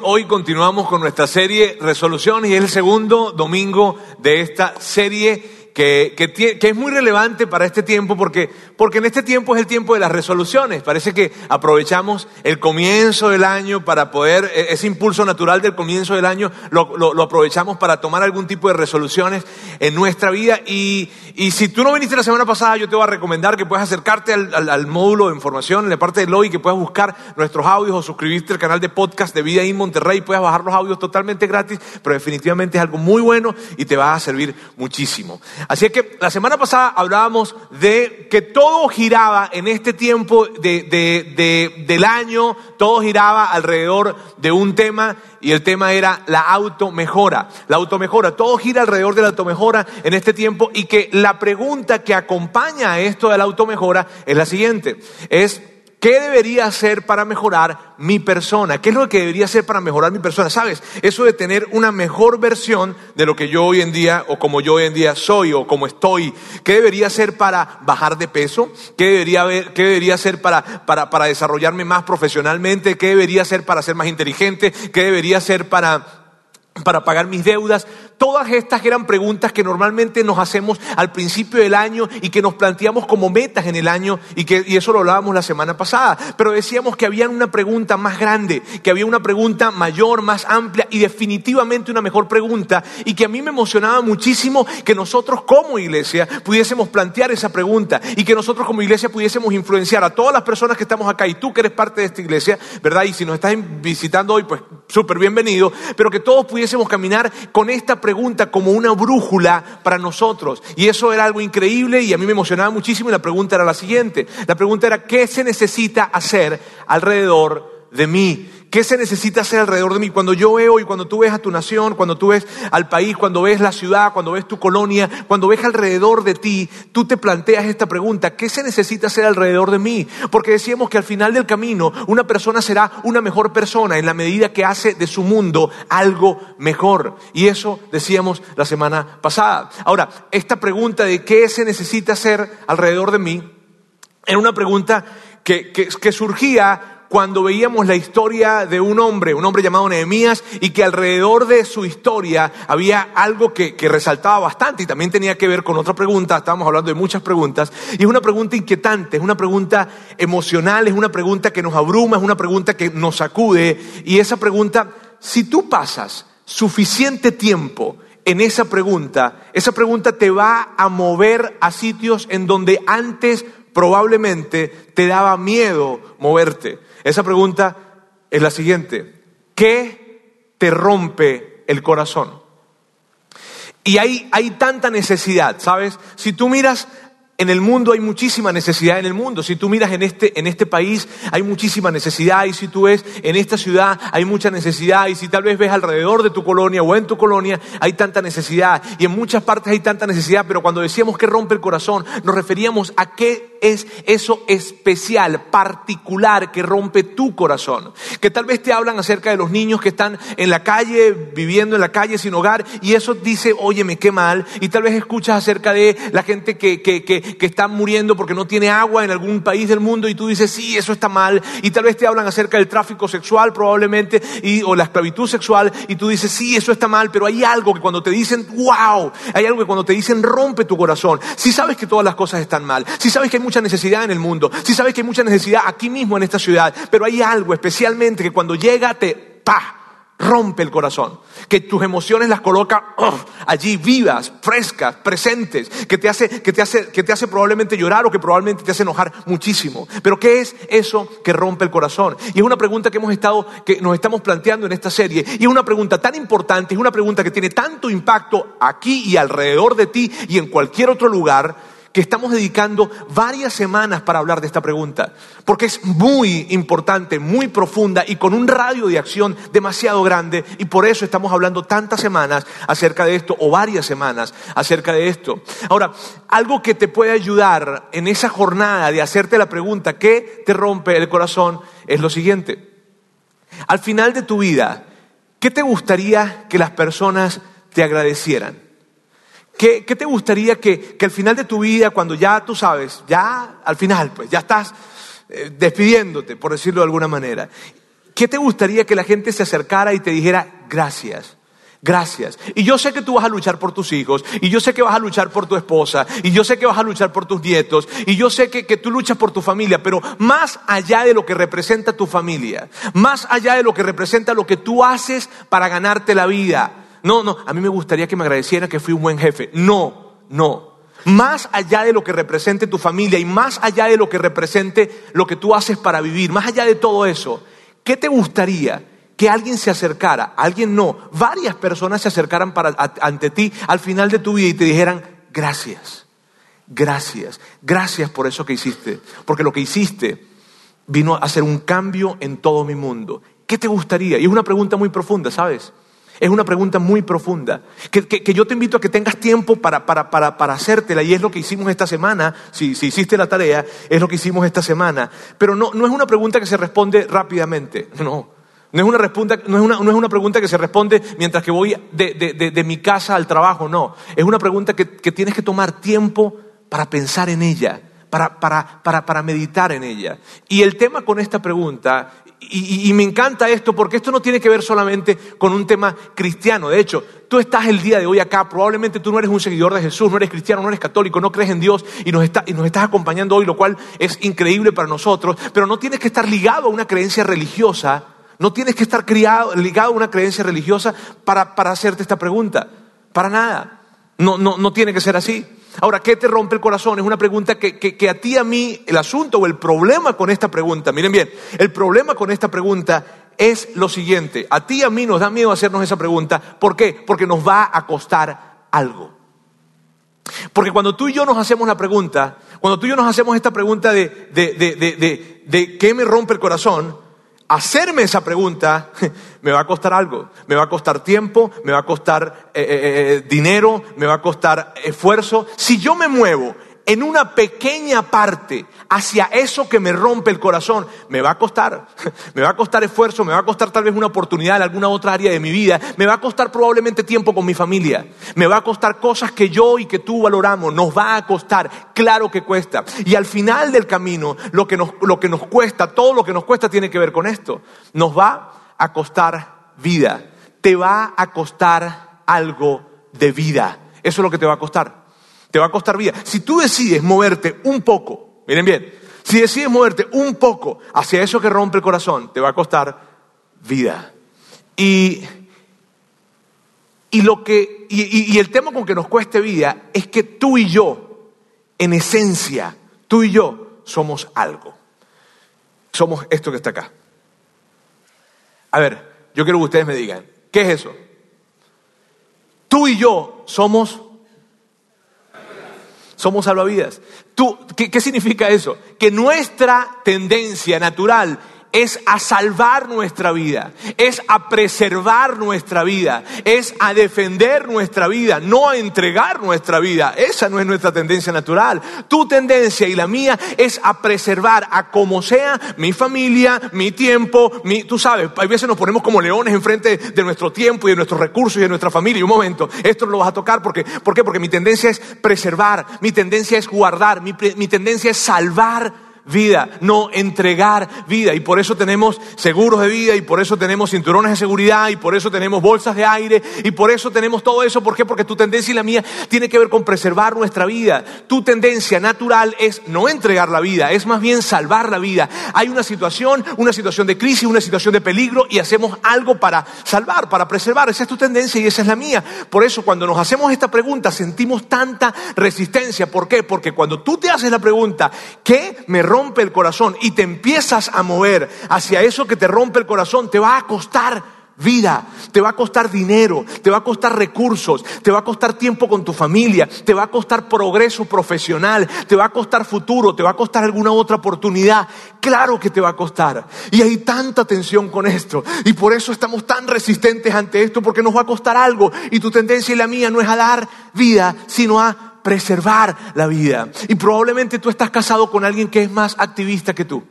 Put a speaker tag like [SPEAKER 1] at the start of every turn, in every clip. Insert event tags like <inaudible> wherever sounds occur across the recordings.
[SPEAKER 1] Hoy continuamos con nuestra serie Resoluciones y es el segundo domingo de esta serie que, es muy relevante para este tiempo porque, porque en este tiempo es el tiempo de las resoluciones. Parece que aprovechamos el comienzo del año para poder, e, ese impulso natural del comienzo del año, lo, aprovechamos para tomar algún tipo de resoluciones en nuestra vida. Y, si tú no viniste la semana pasada, yo te voy a recomendar que puedas acercarte al, módulo de información en la parte de hoy, que puedas buscar nuestros audios o suscribirte al canal de podcast de Vida en Monterrey. Puedes bajar los audios totalmente gratis, pero definitivamente es algo muy bueno y te va a servir muchísimo. Así que la semana pasada hablábamos de que todo giraba en este tiempo de, de, de, del año, todo giraba alrededor de un tema y el tema era la automejora. La automejora, todo gira alrededor de la automejora en este tiempo y que la pregunta que acompaña a esto de la automejora es la siguiente, es ¿Qué debería hacer para mejorar mi persona? ¿Qué es lo que debería hacer para mejorar mi persona? ¿Sabes? Eso de tener una mejor versión de lo que yo hoy en día o como yo hoy en día soy o como estoy. ¿Qué debería hacer para bajar de peso? ¿Qué debería, qué debería hacer para, para, para desarrollarme más profesionalmente? ¿Qué debería hacer para ser más inteligente? ¿Qué debería hacer para, para pagar mis deudas? Todas estas eran preguntas que normalmente nos hacemos al principio del año y que nos planteamos como metas en el año y, que, y eso lo hablábamos la semana pasada. Pero decíamos que había una pregunta más grande, que había una pregunta mayor, más amplia y definitivamente una mejor pregunta y que a mí me emocionaba muchísimo que nosotros como iglesia pudiésemos plantear esa pregunta y que nosotros como iglesia pudiésemos influenciar a todas las personas que estamos acá y tú que eres parte de esta iglesia, ¿verdad? Y si nos estás visitando hoy, pues súper bienvenido, pero que todos pudiésemos caminar con esta pregunta pregunta como una brújula para nosotros. Y eso era algo increíble y a mí me emocionaba muchísimo y la pregunta era la siguiente. La pregunta era, ¿qué se necesita hacer alrededor de mí? ¿Qué se necesita hacer alrededor de mí? Cuando yo veo y cuando tú ves a tu nación, cuando tú ves al país, cuando ves la ciudad, cuando ves tu colonia, cuando ves alrededor de ti, tú te planteas esta pregunta, ¿qué se necesita hacer alrededor de mí? Porque decíamos que al final del camino una persona será una mejor persona en la medida que hace de su mundo algo mejor. Y eso decíamos la semana pasada. Ahora, esta pregunta de qué se necesita hacer alrededor de mí era una pregunta que, que, que surgía cuando veíamos la historia de un hombre, un hombre llamado Nehemías, y que alrededor de su historia había algo que, que, resaltaba bastante y también tenía que ver con otra pregunta, estábamos hablando de muchas preguntas, y es una pregunta inquietante, es una pregunta emocional, es una pregunta que nos abruma, es una pregunta que nos sacude, y esa pregunta, si tú pasas suficiente tiempo en esa pregunta, esa pregunta te va a mover a sitios en donde antes probablemente te daba miedo moverte. Esa pregunta es la siguiente. ¿Qué te rompe el corazón? Y hay, hay tanta necesidad, ¿sabes? Si tú miras en el mundo hay muchísima necesidad en el mundo. Si tú miras en este, en este país hay muchísima necesidad y si tú ves en esta ciudad hay mucha necesidad y si tal vez ves alrededor de tu colonia o en tu colonia hay tanta necesidad y en muchas partes hay tanta necesidad, pero cuando decíamos que rompe el corazón nos referíamos a qué es eso especial, particular que rompe tu corazón. Que tal vez te hablan acerca de los niños que están en la calle, viviendo en la calle sin hogar y eso dice, óyeme, qué mal. Y tal vez escuchas acerca de la gente que, que, que que están muriendo porque no tiene agua en algún país del mundo y tú dices, sí, eso está mal. Y tal vez te hablan acerca del tráfico sexual probablemente y, o la esclavitud sexual y tú dices, sí, eso está mal, pero hay algo que cuando te dicen, wow, hay algo que cuando te dicen rompe tu corazón. Si sabes que todas las cosas están mal, si sabes que hay mucha necesidad en el mundo, si sabes que hay mucha necesidad aquí mismo en esta ciudad, pero hay algo especialmente que cuando llega te, pa, rompe el corazón, que tus emociones las coloca allí vivas, frescas, presentes, que te, hace, que, te hace, que te hace probablemente llorar o que probablemente te hace enojar muchísimo. Pero ¿qué es eso que rompe el corazón? Y es una pregunta que hemos estado, que nos estamos planteando en esta serie. Y es una pregunta tan importante, es una pregunta que tiene tanto impacto aquí y alrededor de ti y en cualquier otro lugar que estamos dedicando varias semanas para hablar de esta pregunta, porque es muy importante, muy profunda y con un radio de acción demasiado grande y por eso estamos hablando tantas semanas acerca de esto o varias semanas acerca de esto. Ahora, algo que te puede ayudar en esa jornada de hacerte la pregunta, ¿qué te rompe el corazón? Es lo siguiente. Al final de tu vida, ¿qué te gustaría que las personas te agradecieran? ¿Qué, ¿Qué, te gustaría que, que, al final de tu vida, cuando ya tú sabes, ya al final, pues ya estás eh, despidiéndote, por decirlo de alguna manera, ¿qué te gustaría que la gente se acercara y te dijera gracias? Gracias. Y yo sé que tú vas a luchar por tus hijos, y yo sé que vas a luchar por tu esposa, y yo sé que vas a luchar por tus nietos, y yo sé que, que, tú luchas por tu familia, pero más allá de lo que representa tu familia, más allá de lo que representa lo que tú haces para ganarte la vida. No, no, a mí me gustaría que me agradeciera que fui un buen jefe. No, no. Más allá de lo que represente tu familia y más allá de lo que represente lo que tú haces para vivir, más allá de todo eso, ¿qué te gustaría? que alguien se acercara, alguien no, varias personas se acercaran para, ante ti al final de tu vida y te dijeran, gracias, gracias, gracias por eso que hiciste, porque lo que hiciste vino a hacer un cambio en todo mi mundo. ¿Qué te gustaría? Y es una pregunta muy profunda, ¿sabes? Es una pregunta muy profunda, que, que, yo te invito a que tengas tiempo para, para, para, para, hacértela y es lo que hicimos esta semana, si, si hiciste la tarea, es lo que hicimos esta semana, pero no, no es una pregunta que se responde rápidamente, <laughs> no. No es, una no, es una, no es una pregunta que se responde mientras que voy de, de, de, mi casa al trabajo, no. Es una pregunta que, que, tienes que tomar tiempo para pensar en ella, para, para, para, para meditar en ella. Y el tema con esta pregunta, y, me encanta esto porque esto no tiene que ver solamente con un tema cristiano. De hecho, tú estás el día de hoy acá, probablemente tú no eres un seguidor de Jesús, no eres cristiano, no eres católico, no crees en Dios y nos, está, y nos estás acompañando hoy, lo cual es increíble para nosotros, pero no tienes que estar ligado a una creencia religiosa no tienes que estar criado, ligado a una creencia religiosa para, para hacerte esta pregunta. Para nada. No, no, no tiene que ser así. Ahora, ¿qué te rompe el corazón? Es una pregunta que, que, a ti, a mí, el asunto o el problema con esta pregunta, miren bien, el problema con esta pregunta es lo siguiente. A ti y a mí nos da miedo hacernos esa pregunta. ¿Por qué? Porque nos va a costar algo. Porque cuando tú y yo nos hacemos la pregunta, cuando tú y yo nos hacemos esta pregunta de, de, de, de qué me rompe el corazón, hacerme esa pregunta <laughs> me va a costar algo. Me va a costar tiempo, me va a costar eh, eh, eh dinero, me va a costar esfuerzo. Si yo me muevo en una pequeña parte hacia eso que me rompe el corazón, me va a costar, <laughs> me va a costar esfuerzo, me va a costar tal vez una oportunidad en alguna otra área de mi vida, me va a costar probablemente tiempo con mi familia, me va a costar cosas que yo y que tú valoramos, nos va a costar, claro que cuesta. Y al final del camino, lo que nos, lo que nos cuesta, todo lo que nos cuesta tiene que ver con esto, nos va a costar vida, te va a costar algo de vida, eso es lo que te va a costar. Te va a costar vida. Si tú decides moverte un poco, miren bien, si decides moverte un poco hacia eso que rompe el corazón, te va a costar vida. Y, y, lo que, y, y el tema con que nos cueste vida es que tú y yo, en esencia, tú y yo somos algo. Somos esto que está acá. A ver, yo quiero que ustedes me digan, ¿qué es eso? Tú y yo somos somos salvavidas. ¿Tú, qué, ¿Qué significa eso? Que nuestra tendencia natural es a salvar nuestra vida, es a preservar nuestra vida, es a defender nuestra vida, no a entregar nuestra vida. Esa no es nuestra tendencia natural. Tu tendencia y la mía es a preservar a como sea mi familia, mi tiempo, mi, tú sabes, hay veces nos ponemos como leones enfrente de nuestro tiempo y de nuestros recursos y de nuestra familia. Y un momento, esto lo vas a tocar porque, ¿por qué? Porque mi tendencia es preservar, mi tendencia es guardar, mi, mi tendencia es salvar vida, no entregar vida. Y por eso tenemos seguros de vida, y por eso tenemos cinturones de seguridad, y por eso tenemos bolsas de aire, y por eso tenemos todo eso. ¿Por qué? Porque tu tendencia y la mía tiene que ver con preservar nuestra vida. Tu tendencia natural es no entregar la vida, es más bien salvar la vida. Hay una situación, una situación de crisis, una situación de peligro, y hacemos algo para salvar, para preservar. Esa es tu tendencia y esa es la mía. Por eso cuando nos hacemos esta pregunta sentimos tanta resistencia. ¿Por qué? Porque cuando tú te haces la pregunta, ¿qué me rompe? Rompe el corazón y te empiezas a mover hacia eso que te rompe el corazón, te va a costar vida, te va a costar dinero, te va a costar recursos, te va a costar tiempo con tu familia, te va a costar progreso profesional, te va a costar futuro, te va a costar alguna otra oportunidad. Claro que te va a costar. Y hay tanta tensión con esto. Y por eso estamos tan resistentes ante esto, porque nos va a costar algo. Y tu tendencia y la mía no es a dar vida, sino a preservar la vida. Y probablemente tú estás casado con alguien que es más activista que tú.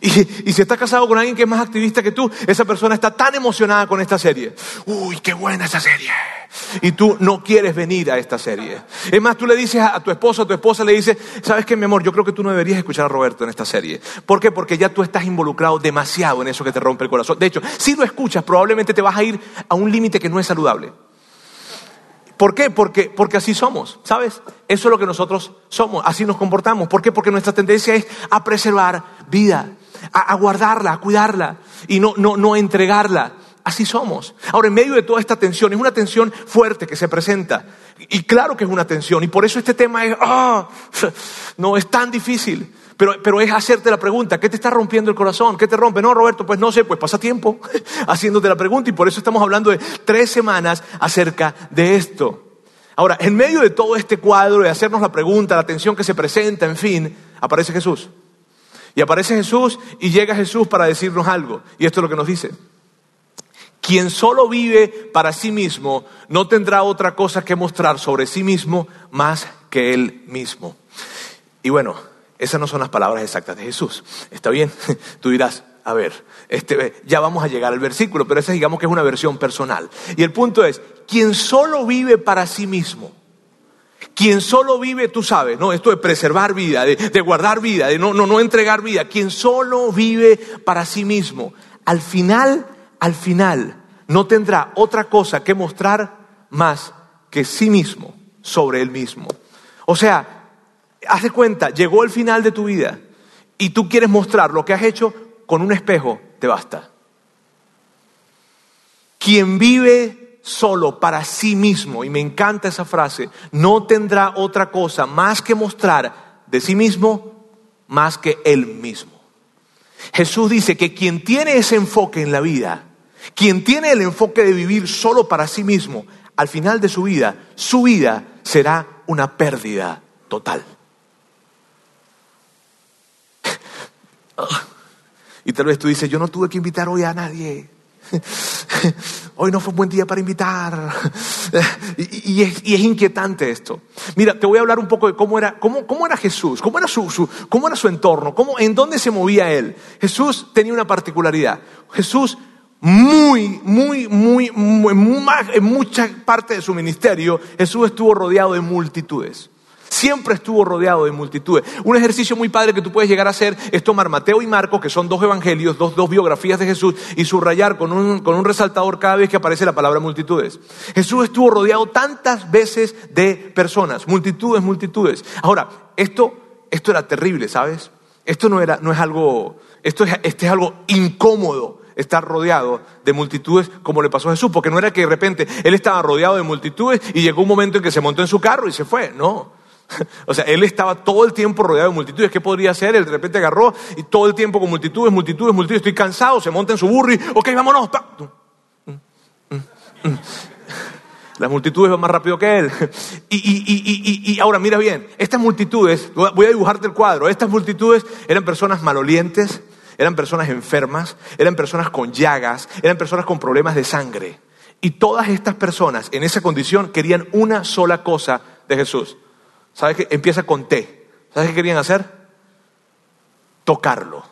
[SPEAKER 1] Y, si estás casado con alguien que es más activista que tú, esa persona está tan emocionada con esta serie. Uy, qué buena esta serie. Y tú no quieres venir a esta serie. Es más, tú le dices a tu esposo, a tu esposa le dices, ¿sabes qué, mi amor? Yo creo que tú no deberías escuchar a Roberto en esta serie. ¿Por qué? Porque ya tú estás involucrado demasiado en eso que te rompe el corazón. De hecho, si lo escuchas, probablemente te vas a ir a un límite que no es saludable. ¿Por qué? Porque, porque así somos, ¿sabes? Eso es lo que nosotros somos, así nos comportamos. ¿Por qué? Porque nuestra tendencia es a preservar vida, a, guardarla, a cuidarla y no, no, no entregarla. Así somos. Ahora, en medio de toda esta tensión, es una tensión fuerte que se presenta. Y claro que es una tensión. Y por eso este tema es, ah, <laughs> no es tan difícil. Pero, pero es hacerte la pregunta, ¿qué te está rompiendo el corazón? ¿Qué te rompe? No, Roberto, pues no sé, pues pasa tiempo <laughs> haciéndote la pregunta y por eso estamos hablando de tres semanas acerca de esto. Ahora, en medio de todo este cuadro de hacernos la pregunta, la tensión que se presenta, en fin, aparece Jesús. Y aparece Jesús y llega Jesús para decirnos algo. Y esto es lo que nos dice. Quien solo vive para sí mismo no tendrá otra cosa que mostrar sobre sí mismo más que él mismo. Y bueno, esas no son las palabras exactas de Jesús. ¿Está bien? <laughs> Tú dirás, a ver, este, ya vamos a llegar al versículo, pero esa digamos que es una versión personal. Y el punto es, quien solo vive para sí mismo, quien solo vive, tú sabes, no, esto de preservar vida, de, de guardar vida, de no, no, no entregar vida, quien solo vive para sí mismo, al final, al final, no tendrá otra cosa que mostrar más que sí mismo sobre él mismo. O sea, haz de cuenta, llegó el final de tu vida y tú quieres mostrar lo que has hecho con un espejo, te basta. Quien vive solo para sí mismo, y me encanta esa frase, no tendrá otra cosa más que mostrar de sí mismo más que él mismo. Jesús dice que quien tiene ese enfoque en la vida, quien tiene el enfoque de vivir solo para sí mismo, al final de su vida, su vida será una pérdida total. Y tal vez tú dices, yo no tuve que invitar hoy a nadie. Hoy no fue un buen día para invitar. Y, es, inquietante esto. Mira, te voy a hablar un poco de cómo era, cómo, cómo era Jesús, cómo era su, cómo era su entorno, cómo, en dónde se movía él. Jesús tenía una particularidad. Jesús muy, muy, muy, muy, en mucha parte de su ministerio, Jesús estuvo rodeado de multitudes. Siempre estuvo rodeado de multitudes. Un ejercicio muy padre que tú puedes llegar a hacer es tomar Mateo y Marcos, que son dos evangelios, dos, dos biografías de Jesús, y subrayar con un, con un resaltador cada vez que aparece la palabra multitudes. Jesús estuvo rodeado tantas veces de personas, multitudes, multitudes. Ahora, esto, esto era terrible, ¿sabes? Esto no, era, no es algo, esto es, es algo incómodo estar rodeado de multitudes como le pasó a Jesús, porque no era que de repente él estaba rodeado de multitudes y llegó un momento en que se montó en su carro y se fue, no. <laughs> O sea, él estaba todo el tiempo rodeado de multitudes. ¿Qué podría hacer? Él de repente agarró y todo el tiempo con multitudes, multitudes, multitudes. Estoy cansado, se monta en su burro y, ok, vámonos. <laughs> Las multitudes van más rápido que él. <laughs> Y, y, ahora mira bien, estas multitudes, voy a dibujarte el cuadro, estas multitudes eran personas malolientes, eran personas enfermas, eran personas con llagas, eran personas con problemas de sangre. Y todas estas personas en esa condición querían una sola cosa de Jesús. ¿Sabes qué? Empieza con T. ¿Sabes qué querían hacer? Tocarlo.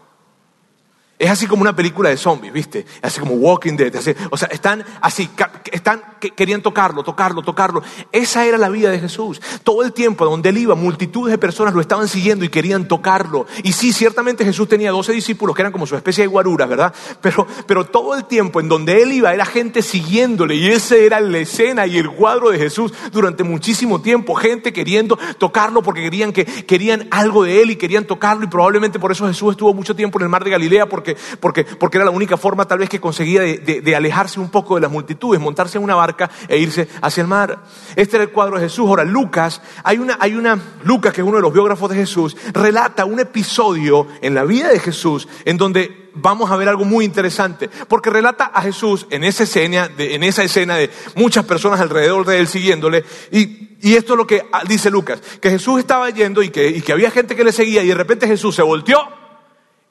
[SPEAKER 1] Es así como una película de zombies, ¿viste? Así como Walking Dead. o sea, están así, están, querían tocarlo, tocarlo, tocarlo. Esa era la vida de Jesús. Todo el tiempo donde él iba, multitudes de personas lo estaban siguiendo y querían tocarlo. Y sí, ciertamente Jesús tenía 12 discípulos que eran como su especie de guaruras, ¿verdad? Pero, pero todo el tiempo en donde él iba era gente siguiéndole. Y esa era la escena y el cuadro de Jesús durante muchísimo tiempo. Gente queriendo tocarlo porque querían, que, querían algo de él y querían tocarlo. Y probablemente por eso Jesús estuvo mucho tiempo en el mar de Galilea porque, porque, era la única forma tal vez que conseguía de, alejarse un poco de las multitudes, montarse en una barca e irse hacia el mar. Este era el cuadro de Jesús. Ahora, Lucas, hay una, hay una, Lucas, que es uno de los biógrafos de Jesús, relata un episodio en la vida de Jesús en donde vamos a ver algo muy interesante, porque relata a Jesús en esa escena de, en esa escena de muchas personas alrededor de él siguiéndole, y, y esto es lo que dice Lucas, que Jesús estaba yendo y que, y que había gente que le seguía, y de repente Jesús se volteó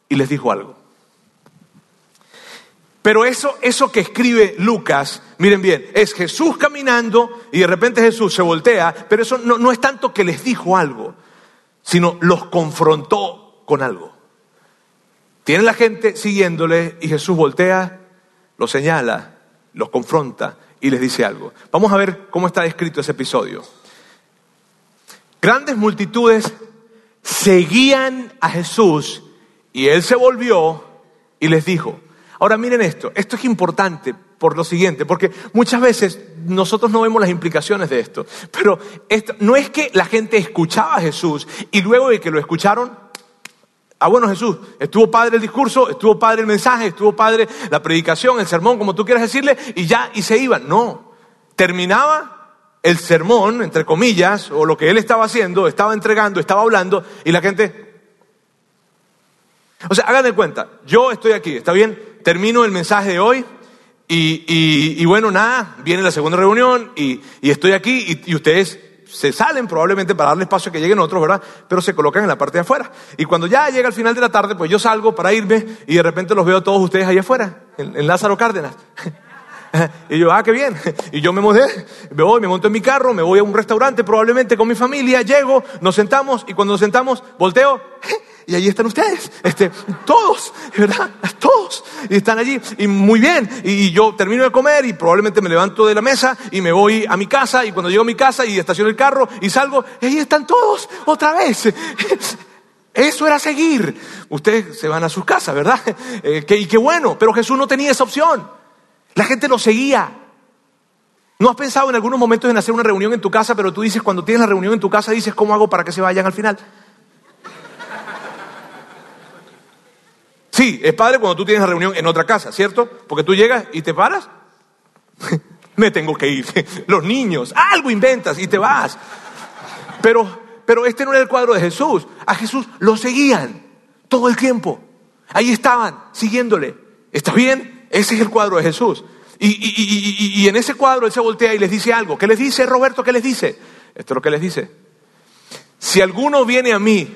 [SPEAKER 1] y les dijo algo. Pero eso, eso que escribe Lucas, miren bien, es Jesús caminando y de repente Jesús se voltea, pero eso no, no es tanto que les dijo algo, sino los confrontó con algo. Tiene la gente siguiéndole y Jesús voltea, los señala, los confronta y les dice algo. Vamos a ver cómo está escrito ese episodio. Grandes multitudes seguían a Jesús y él se volvió y les dijo. Ahora miren esto, esto es importante por lo siguiente, porque muchas veces nosotros no vemos las implicaciones de esto, pero esto, no es que la gente escuchaba a Jesús y luego de que lo escucharon, ah bueno Jesús, estuvo padre el discurso, estuvo padre el mensaje, estuvo padre la predicación, el sermón, como tú quieras decirle, y ya, y se iban. No, terminaba el sermón, entre comillas, o lo que él estaba haciendo, estaba entregando, estaba hablando, y la gente... O sea, hagan de cuenta, yo estoy aquí, ¿está bien? Termino el mensaje de hoy, y, bueno, nada, viene la segunda reunión y, estoy aquí y, ustedes se salen probablemente para darle espacio a que lleguen otros, ¿verdad? Pero se colocan en la parte de afuera. Y cuando ya llega el final de la tarde, pues yo salgo para irme y de repente los veo a todos ustedes ahí afuera, en, Lázaro Cárdenas. <laughs> y yo, ah, qué bien. Y yo me mudé, me voy, me monto en mi carro, me voy a un restaurante probablemente con mi familia, llego, nos sentamos y cuando nos sentamos, volteo y allí están ustedes, este, todos, ¿verdad? Todos, y están allí, y muy bien, y yo termino de comer y probablemente me levanto de la mesa y me voy a mi casa, y cuando llego a mi casa y estaciono el carro y salgo, ahí están todos, otra vez. <laughs> Eso era seguir. Ustedes se van a sus casas, ¿verdad? <laughs> Eh, y qué bueno, pero Jesús no tenía esa opción. La gente lo seguía. ¿No has pensado en algunos momentos en hacer una reunión en tu casa, pero tú dices, cuando tienes la reunión en tu casa, dices, ¿cómo hago para que se vayan al final? Sí, es padre cuando tú tienes reunión en otra casa, ¿cierto? Porque tú llegas y te paras. <laughs> Me tengo que ir. <laughs> Los niños, algo inventas y te vas. Pero, pero este no era el cuadro de Jesús. A Jesús lo seguían todo el tiempo. Ahí estaban, siguiéndole. ¿Está bien? Ese es el cuadro de Jesús. Y, y, y, en ese cuadro él se voltea y les dice algo. ¿Qué les dice Roberto? ¿Qué les dice? Esto es lo que les dice. Si alguno viene a mí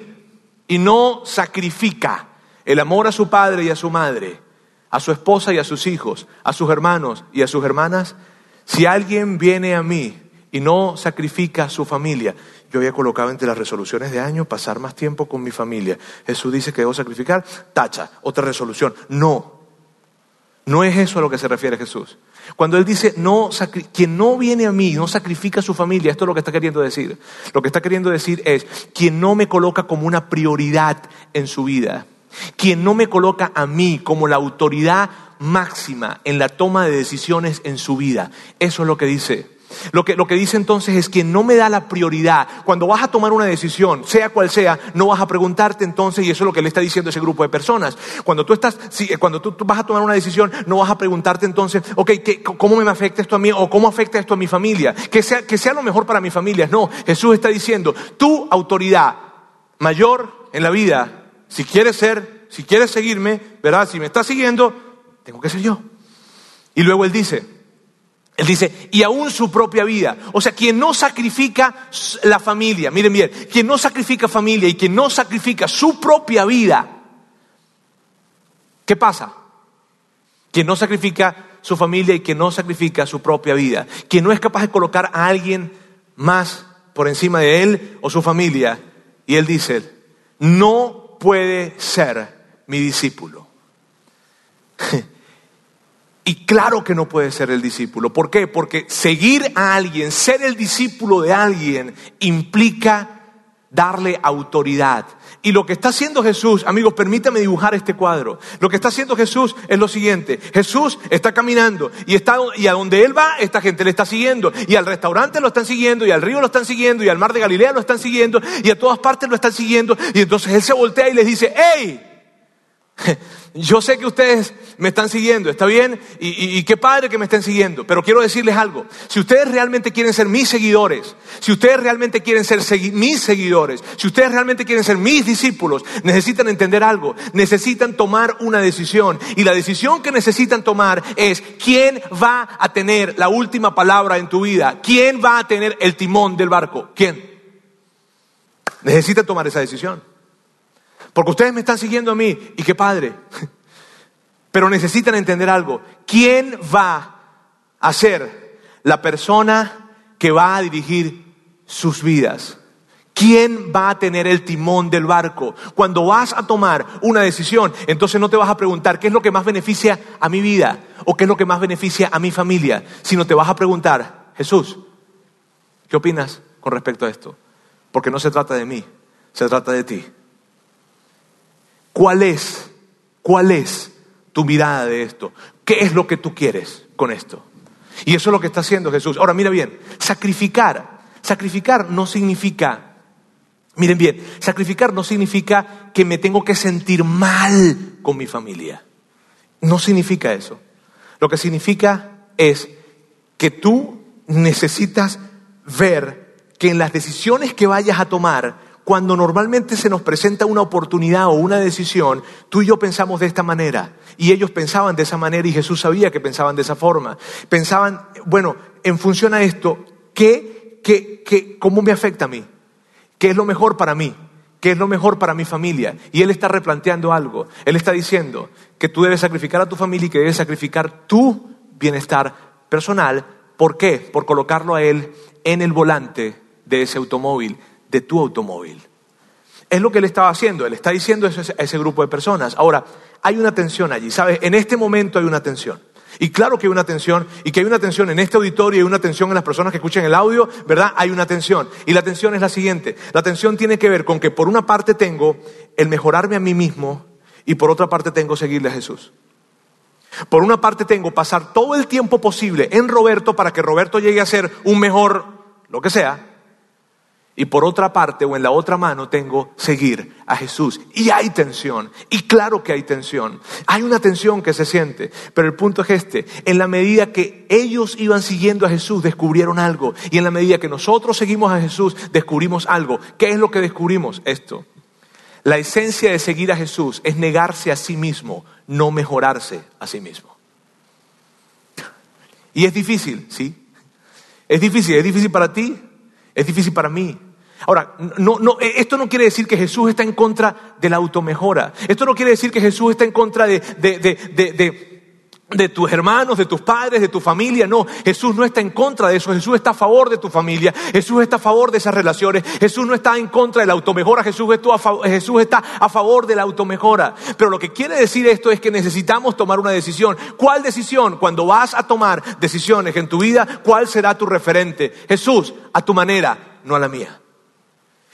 [SPEAKER 1] y no sacrifica el amor a su padre y a su madre, a su esposa y a sus hijos, a sus hermanos y a sus hermanas, si alguien viene a mí y no sacrifica a su familia, yo había colocado entre las resoluciones de año pasar más tiempo con mi familia. Jesús dice que debo sacrificar, tacha, otra resolución. No, no es eso a lo que se refiere Jesús. Cuando Él dice, no, quien no viene a mí, no sacrifica a su familia, esto es lo que está queriendo decir. Lo que está queriendo decir es, quien no me coloca como una prioridad en su vida quien no me coloca a mí como la autoridad máxima en la toma de decisiones en su vida. Eso es lo que dice. Lo que, dice entonces es quien no me da la prioridad. Cuando vas a tomar una decisión, sea cual sea, no vas a preguntarte entonces, y eso es lo que le está diciendo ese grupo de personas. Cuando tú, estás, cuando tú, vas a tomar una decisión, no vas a preguntarte entonces, ok, ¿cómo me afecta esto a mí? ¿O cómo afecta esto a mi familia? Que sea, que sea lo mejor para mi familia. No, Jesús está diciendo, tu autoridad mayor en la vida si quieres ser, si quieres seguirme, ¿verdad? Si me estás siguiendo, tengo que ser yo. Y luego él dice, él dice, y aún su propia vida. O sea, quien no sacrifica la familia, miren bien, quien no sacrifica familia y quien no sacrifica su propia vida, ¿qué pasa? Quien no sacrifica su familia y quien no sacrifica su propia vida, quien no es capaz de colocar a alguien más por encima de él o su familia. Y él dice, no puede ser mi discípulo. <laughs> Y claro que no puede ser el discípulo. ¿Por qué? Porque seguir a alguien, ser el discípulo de alguien, implica darle autoridad. Y lo que está haciendo Jesús, amigos, permítame dibujar este cuadro. Lo que está haciendo Jesús es lo siguiente. Jesús está caminando y, está, y a donde Él va, esta gente le está siguiendo. Y al restaurante lo están siguiendo, y al río lo están siguiendo, y al mar de Galilea lo están siguiendo, y a todas partes lo están siguiendo. Y entonces Él se voltea y les dice, ¡Ey! <laughs> Yo sé que ustedes me están siguiendo, ¿está bien? Y, qué padre que me estén siguiendo, pero quiero decirles algo. Si ustedes realmente quieren ser mis seguidores, si ustedes realmente quieren ser mis seguidores, si ustedes realmente quieren ser mis discípulos, necesitan entender algo, necesitan tomar una decisión. Y la decisión que necesitan tomar es quién va a tener la última palabra en tu vida, quién va a tener el timón del barco, quién. Necesitan tomar esa decisión. Porque ustedes me están siguiendo a mí y qué padre. Pero necesitan entender algo. ¿Quién va a ser la persona que va a dirigir sus vidas? ¿Quién va a tener el timón del barco? Cuando vas a tomar una decisión, entonces no te vas a preguntar qué es lo que más beneficia a mi vida o qué es lo que más beneficia a mi familia, sino te vas a preguntar, Jesús, ¿qué opinas con respecto a esto? Porque no se trata de mí, se trata de ti. ¿Cuál es, cuál es tu mirada de esto? ¿Qué es lo que tú quieres con esto? Y eso es lo que está haciendo Jesús. Ahora mira bien, sacrificar, sacrificar no significa Miren bien, sacrificar no significa que me tengo que sentir mal con mi familia. No significa eso. Lo que significa es que tú necesitas ver que en las decisiones que vayas a tomar, cuando normalmente se nos presenta una oportunidad o una decisión, tú y yo pensamos de esta manera. Y ellos pensaban de esa manera y Jesús sabía que pensaban de esa forma. Pensaban, bueno, en función a esto, ¿qué, qué, qué, ¿cómo me afecta a mí? ¿Qué es lo mejor para mí? ¿Qué es lo mejor para mi familia? Y Él está replanteando algo. Él está diciendo que tú debes sacrificar a tu familia y que debes sacrificar tu bienestar personal. ¿Por qué? Por colocarlo a Él en el volante de ese automóvil, de tu automóvil. Es lo que Él estaba haciendo. Él está diciendo eso a ese grupo de personas. Ahora, hay una tensión allí, ¿sabes? En este momento hay una tensión. Y claro que hay una tensión, y que hay una tensión en este auditorio y hay una tensión en las personas que escuchan el audio, ¿verdad? Hay una tensión. Y la tensión es la siguiente. La tensión tiene que ver con que por una parte tengo el mejorarme a mí mismo y por otra parte tengo seguirle a Jesús. Por una parte tengo pasar todo el tiempo posible en Roberto para que Roberto llegue a ser un mejor, lo que sea, y por otra parte o en la otra mano tengo seguir a Jesús. Y hay tensión, y claro que hay tensión. Hay una tensión que se siente, pero el punto es este. En la medida que ellos iban siguiendo a Jesús, descubrieron algo. Y en la medida que nosotros seguimos a Jesús, descubrimos algo. ¿Qué es lo que descubrimos? Esto. La esencia de seguir a Jesús es negarse a sí mismo, no mejorarse a sí mismo. Y es difícil, ¿sí? Es difícil, es difícil para ti, es difícil para mí. Ahora, no, no, eh, esto no quiere decir que Jesús está en contra de la automejora. Esto no quiere decir que Jesús está en contra de, de, de, de, tus hermanos, de tus padres, de tu familia. No, Jesús no está en contra de eso. Jesús está a favor de tu familia. Jesús está a favor de esas relaciones. Jesús no está en contra de la automejora. Jesús, Jesús está a favor de la automejora. Pero lo que quiere decir esto es que necesitamos tomar una decisión. ¿Cuál decisión? Cuando vas a tomar decisiones en tu vida, ¿cuál será tu referente? Jesús, a tu manera, no a la mía.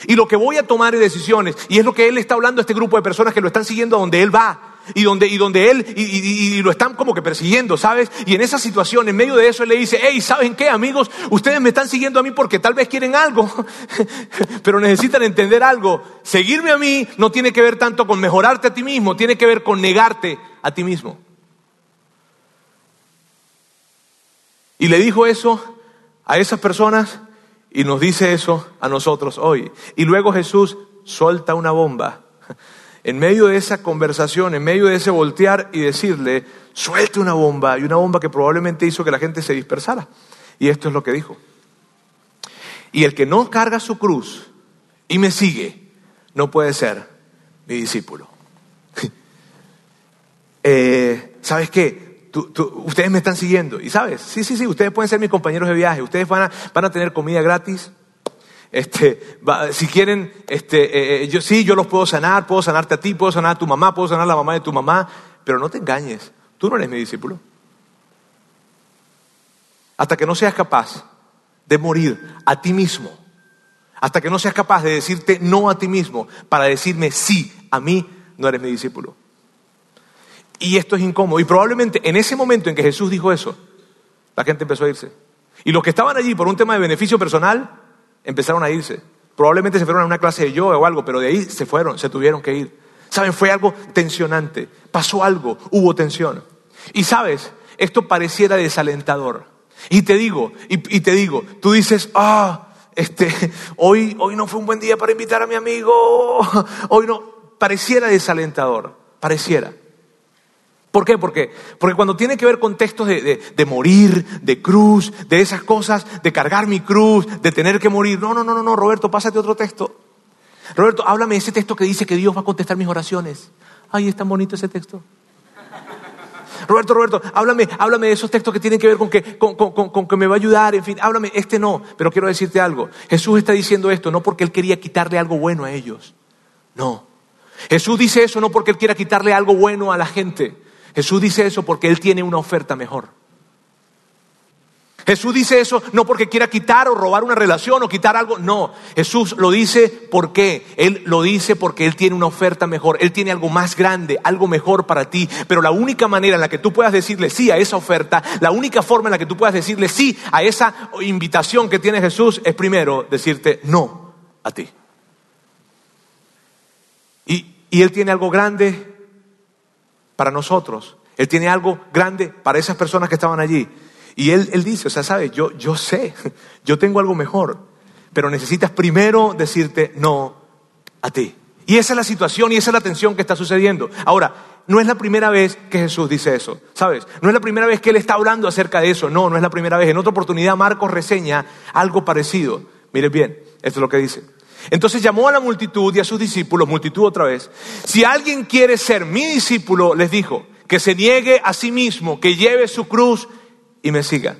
[SPEAKER 1] Y lo que voy a tomar es decisiones. Y es lo que él está hablando a este grupo de personas que lo están siguiendo a donde él va. Y donde, y donde él, y, lo están como que persiguiendo, ¿sabes? Y en esa situación, en medio de eso, él le dice, hey, ¿saben qué, amigos? Ustedes me están siguiendo a mí porque tal vez quieren algo, <laughs> pero necesitan entender algo. Seguirme a mí no tiene que ver tanto con mejorarte a ti mismo, tiene que ver con negarte a ti mismo. Y le dijo eso a esas personas y nos dice eso a nosotros hoy. Y luego Jesús suelta una bomba. <laughs> En medio de esa conversación, en medio de ese voltear y decirle, suelte una bomba, y una bomba que probablemente hizo que la gente se dispersara. Y esto es lo que dijo. Y el que no carga su cruz y me sigue, no puede ser mi discípulo. <laughs> eh, ¿Sabes qué? Ustedes me están siguiendo. Y sabes, sí, sí, sí, ustedes pueden ser mis compañeros de viaje, ustedes van a, van a tener comida gratis. Este, si quieren, este, eh, eh, yo sí, yo los puedo sanar, puedo sanarte a ti, puedo sanar a tu mamá, puedo sanar a la mamá de tu mamá, pero no te engañes, tú no eres mi discípulo. Hasta que no seas capaz de morir a ti mismo, hasta que no seas capaz de decirte no a ti mismo para decirme sí a mí, no eres mi discípulo. Y esto es incómodo. Y probablemente en ese momento en que Jesús dijo eso, la gente empezó a irse. Y los que estaban allí por un tema de beneficio personal, empezaron a irse. Probablemente se fueron a una clase de yoga o algo, pero de ahí se fueron, se tuvieron que ir. ¿Saben? Fue algo tensionante. Pasó algo, hubo tensión. Y sabes, esto pareciera desalentador. Y te digo, y, te digo, tú dices, ah, este, <laughs> hoy, hoy no fue un buen día para invitar a mi amigo, <laughs> hoy no, pareciera desalentador, pareciera. ¿Por qué? Porque, porque cuando tiene que ver con textos de, de, morir, de cruz, de esas cosas, de cargar mi cruz, de tener que morir. No, no, no, no, no, Roberto, pásate otro texto. Roberto, háblame de ese texto que dice que Dios va a contestar mis oraciones. Ay, es tan bonito ese texto. Roberto, Roberto, háblame, háblame de esos textos que tienen que ver con que, con, con, con que me va a ayudar, en fin, háblame, este no, pero quiero decirte algo. Jesús está diciendo esto no porque Él quería quitarle algo bueno a ellos, no. Jesús dice eso no porque Él quiera quitarle algo bueno a la gente. Jesús dice eso porque Él tiene una oferta mejor. Jesús dice eso no porque quiera quitar o robar una relación o quitar algo, no. Jesús lo dice porque Él lo dice porque Él tiene una oferta mejor, Él tiene algo más grande, algo mejor para ti. Pero la única manera en la que tú puedas decirle sí a esa oferta, la única forma en la que tú puedas decirle sí a esa invitación que tiene Jesús es primero decirte no a ti. Y, y Él tiene algo grande para nosotros. Él tiene algo grande para esas personas que estaban allí. Y él, él dice, o sea, sabes, yo, yo sé, <laughs> yo tengo algo mejor, pero necesitas primero decirte no a ti. Y esa es la situación y esa es la tensión que está sucediendo. Ahora, no es la primera vez que Jesús dice eso, ¿sabes? No es la primera vez que Él está hablando acerca de eso, no, no es la primera vez. En otra oportunidad Marcos reseña algo parecido. Miren bien, esto es lo que dice. Entonces llamó a la multitud y a sus discípulos, multitud otra vez. Si alguien quiere ser mi discípulo, les dijo, que se niegue a sí mismo, que lleve su cruz y me siga.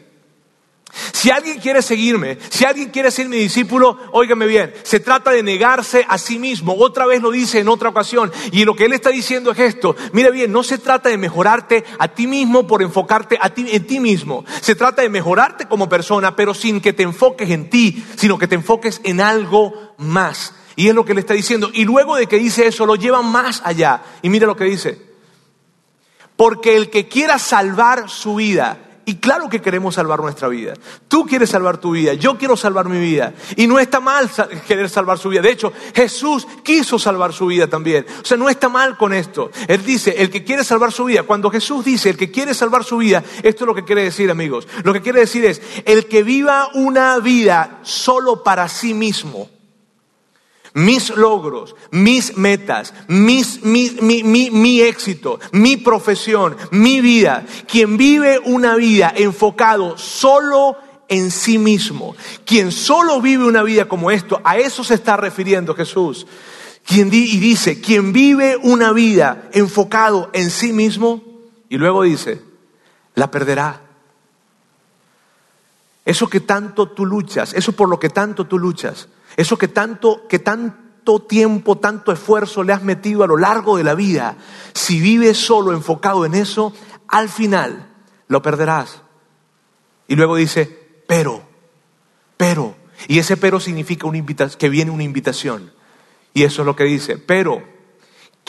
[SPEAKER 1] Si alguien quiere seguirme, si alguien quiere ser mi discípulo, óigame bien, se trata de negarse a sí mismo. Otra vez lo dice en otra ocasión. Y lo que él está diciendo es esto. Mire bien, no se trata de mejorarte a ti mismo por enfocarte a ti, en ti mismo. Se trata de mejorarte como persona, pero sin que te enfoques en ti, sino que te enfoques en algo más. Y es lo que él está diciendo. Y luego de que dice eso, lo lleva más allá. Y mire lo que dice. Porque el que quiera salvar su vida, y claro que queremos salvar nuestra vida. Tú quieres salvar tu vida, yo quiero salvar mi vida. Y no está mal querer salvar su vida. De hecho, Jesús quiso salvar su vida también. O sea, no está mal con esto. Él dice, el que quiere salvar su vida, cuando Jesús dice, el que quiere salvar su vida, esto es lo que quiere decir, amigos. Lo que quiere decir es, el que viva una vida solo para sí mismo mis logros, mis metas, mis, mi, mi, mi, éxito, mi profesión, mi vida. Quien vive una vida enfocado solo en sí mismo, quien solo vive una vida como esto, a eso se está refiriendo Jesús. Quien y dice, quien vive una vida enfocado en sí mismo, y luego dice, la perderá. Eso que tanto tú luchas, eso por lo que tanto tú luchas, eso que tanto, que tanto tiempo, tanto esfuerzo le has metido a lo largo de la vida, si vives solo enfocado en eso, al final lo perderás. Y luego dice, pero, pero. Y ese pero significa que viene una invitación. Y eso es lo que dice, pero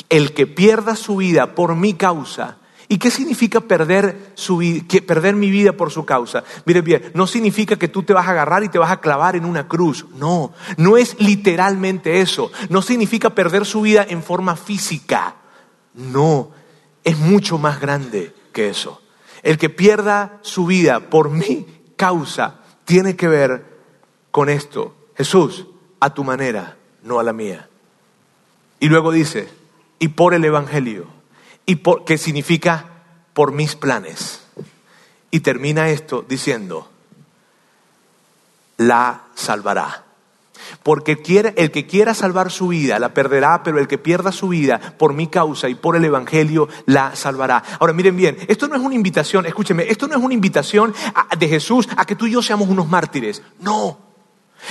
[SPEAKER 1] el que pierda su vida por mi causa, ¿Y qué significa perder, su, perder mi vida por su causa? Mire bien, no significa que tú te vas a agarrar y te vas a clavar en una cruz. No, no es literalmente eso. No significa perder su vida en forma física. No, es mucho más grande que eso. El que pierda su vida por mi causa tiene que ver con esto. Jesús, a tu manera, no a la mía. Y luego dice, y por el Evangelio y por, significa por mis planes. Y termina esto diciendo, la salvará. Porque quiere, el que quiera salvar su vida la perderá, pero el que pierda su vida por mi causa y por el Evangelio la salvará. Ahora miren bien, esto no es una invitación, escúcheme, esto no es una invitación de Jesús a que tú y yo seamos unos mártires. No,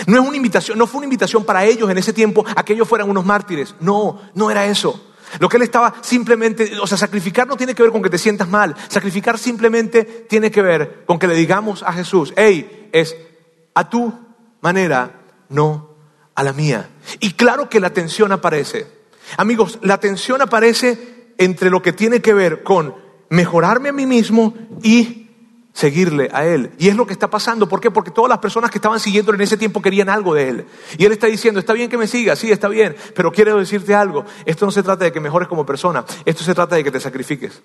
[SPEAKER 1] no es una invitación, no fue una invitación para ellos en ese tiempo a que ellos fueran unos mártires. No, no era eso. Lo que él estaba simplemente, o sea, sacrificar no tiene que ver con que te sientas mal. Sacrificar simplemente tiene que ver con que le digamos a Jesús, hey, es a tu manera, no a la mía. Y claro que la tensión aparece. Amigos, la tensión aparece entre lo que tiene que ver con mejorarme a mí mismo y seguirle a Él. Y es lo que está pasando. ¿Por qué? Porque todas las personas que estaban siguiéndole en ese tiempo querían algo de Él. Y Él está diciendo, está bien que me sigas, sí, está bien, pero quiero decirte algo. Esto no se trata de que mejores como persona, esto se trata de que te sacrifiques.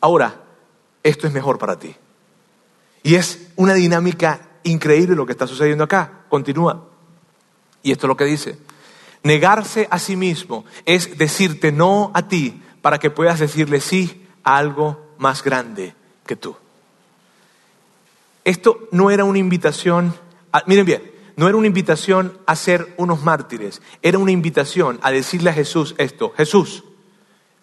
[SPEAKER 1] Ahora, esto es mejor para ti. Y es una dinámica increíble lo que está sucediendo acá. Continúa. Y esto es lo que dice. Negarse a sí mismo es decirte no a ti para que puedas decirle sí a algo más grande que tú. Esto no era una invitación, miren bien, no era una invitación a ser unos mártires, era una invitación a decirle a Jesús esto, Jesús,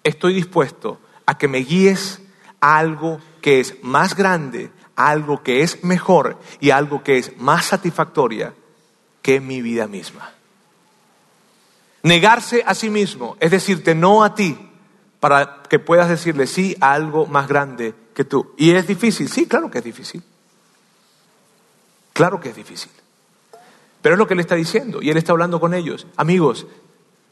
[SPEAKER 1] estoy dispuesto a que me guíes a algo que es más grande, a algo que es mejor y a algo que es más satisfactoria que mi vida misma. Negarse a sí mismo es decirte no a ti para que puedas decirle sí a algo más grande que tú. ¿Y es difícil? Sí, claro que es difícil. Claro que es difícil. Pero es lo que él está diciendo y él está hablando con ellos. Amigos,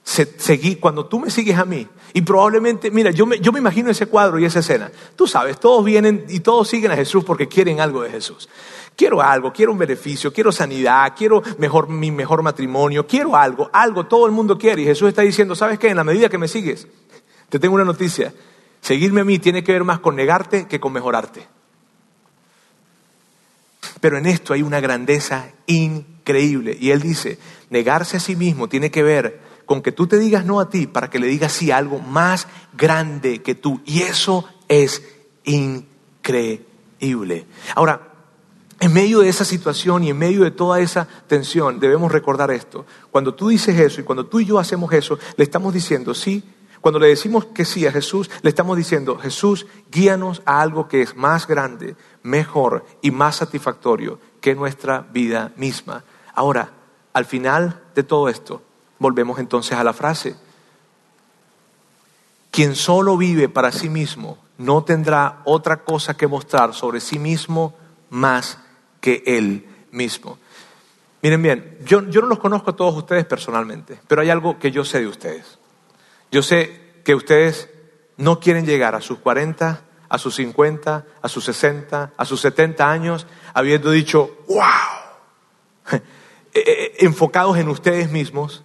[SPEAKER 1] seguí, cuando tú me sigues a mí, y probablemente, mira, yo me, yo me imagino ese cuadro y esa escena. Tú sabes, todos vienen y todos siguen a Jesús porque quieren algo de Jesús. Quiero algo, quiero un beneficio, quiero sanidad, quiero mejor, mi mejor matrimonio, quiero algo, algo, todo el mundo quiere. Y Jesús está diciendo, ¿sabes qué? En la medida que me sigues, te tengo una noticia. Seguirme a mí tiene que ver más con negarte que con mejorarte. Pero en esto hay una grandeza increíble. Y él dice, negarse a sí mismo tiene que ver con que tú te digas no a ti para que le digas sí a algo más grande que tú. Y eso es increíble. Ahora, en medio de esa situación y en medio de toda esa tensión, debemos recordar esto. Cuando tú dices eso y cuando tú y yo hacemos eso, le estamos diciendo sí. Cuando le decimos que sí a Jesús, le estamos diciendo, Jesús, guíanos a algo que es más grande, mejor y más satisfactorio que nuestra vida misma. Ahora, al final de todo esto, volvemos entonces a la frase. Quien solo vive para sí mismo no tendrá otra cosa que mostrar sobre sí mismo más que él mismo. Miren bien, yo, no los conozco a todos ustedes personalmente, pero hay algo que yo sé de ustedes. Yo sé que ustedes no quieren llegar a sus 40, a sus 50, a sus 60, a sus 70 años, habiendo dicho, wow, <laughs> eh, eh, enfocados en ustedes mismos,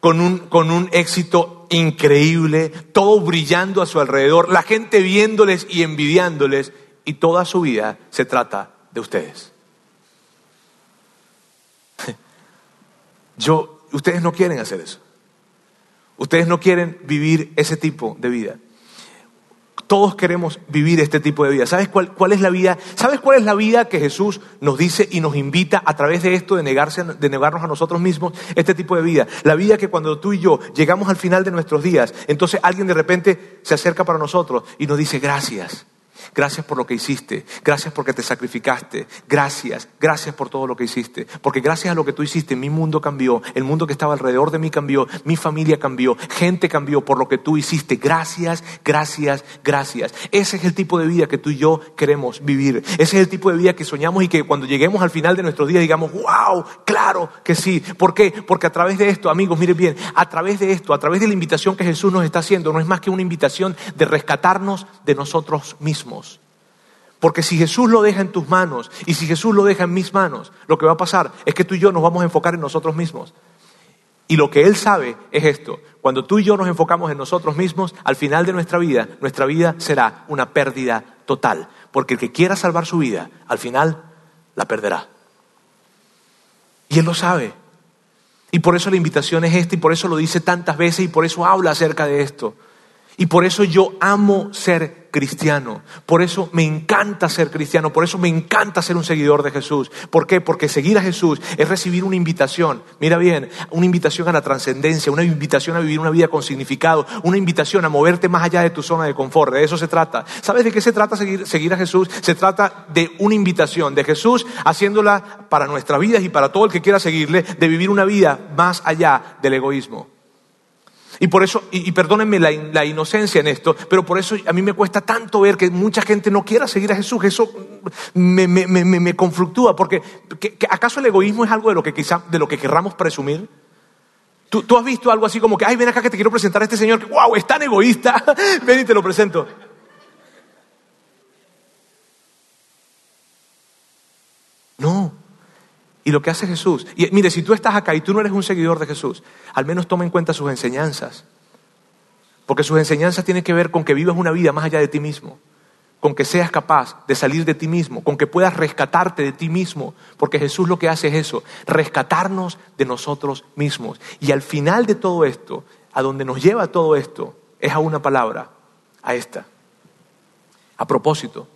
[SPEAKER 1] con un, con un éxito increíble, todo brillando a su alrededor, la gente viéndoles y envidiándoles, y toda su vida se trata de ustedes. <laughs> Yo, ustedes no quieren hacer eso. Ustedes no quieren vivir ese tipo de vida. Todos queremos vivir este tipo de vida. ¿Sabes cuál, cuál, es la vida? ¿Sabes cuál es la vida que Jesús nos dice y nos invita a través de esto de, negarse, de negarnos a nosotros mismos? Este tipo de vida. La vida que cuando tú y yo llegamos al final de nuestros días, entonces alguien de repente se acerca para nosotros y nos dice gracias. Gracias por lo que hiciste. Gracias porque te sacrificaste. Gracias. Gracias por todo lo que hiciste. Porque gracias a lo que tú hiciste, mi mundo cambió. El mundo que estaba alrededor de mí cambió. Mi familia cambió. Gente cambió por lo que tú hiciste. Gracias, gracias, gracias. Ese es el tipo de vida que tú y yo queremos vivir. Ese es el tipo de vida que soñamos y que cuando lleguemos al final de nuestros días digamos, wow, claro que sí. ¿Por qué? Porque a través de esto, amigos, miren bien, a través de esto, a través de la invitación que Jesús nos está haciendo, no es más que una invitación de rescatarnos de nosotros mismos. Porque si Jesús lo deja en tus manos y si Jesús lo deja en mis manos, lo que va a pasar es que tú y yo nos vamos a enfocar en nosotros mismos. Y lo que Él sabe es esto. Cuando tú y yo nos enfocamos en nosotros mismos, al final de nuestra vida, nuestra vida será una pérdida total. Porque el que quiera salvar su vida, al final la perderá. Y Él lo sabe. Y por eso la invitación es esta y por eso lo dice tantas veces y por eso habla acerca de esto. Y por eso yo amo ser cristiano. Por eso me encanta ser cristiano, por eso me encanta ser un seguidor de Jesús. ¿Por qué? Porque seguir a Jesús es recibir una invitación, mira bien, una invitación a la trascendencia, una invitación a vivir una vida con significado, una invitación a moverte más allá de tu zona de confort. De eso se trata. ¿Sabes de qué se trata seguir, a Jesús? Se trata de una invitación de Jesús haciéndola para nuestras vidas y para todo el que quiera seguirle, de vivir una vida más allá del egoísmo. Y por eso, y, perdónenme la, inocencia en esto, pero por eso a mí me cuesta tanto ver que mucha gente no quiera seguir a Jesús. Eso me, me, me, me conflictúa, porque ¿acaso el egoísmo es algo de lo que quizá, de lo que querramos presumir? ¿Tú, ¿Tú, has visto algo así como que, ay, ven acá que te quiero presentar a este señor que, wow, es tan egoísta, <laughs> ven y te lo presento. No, y lo que hace Jesús. Y mire, si tú estás acá y tú no eres un seguidor de Jesús, al menos toma en cuenta sus enseñanzas. Porque sus enseñanzas tienen que ver con que vivas una vida más allá de ti mismo, con que seas capaz de salir de ti mismo, con que puedas rescatarte de ti mismo, porque Jesús lo que hace es eso, rescatarnos de nosotros mismos. Y al final de todo esto, a donde nos lleva todo esto, es a una palabra, a esta. A propósito,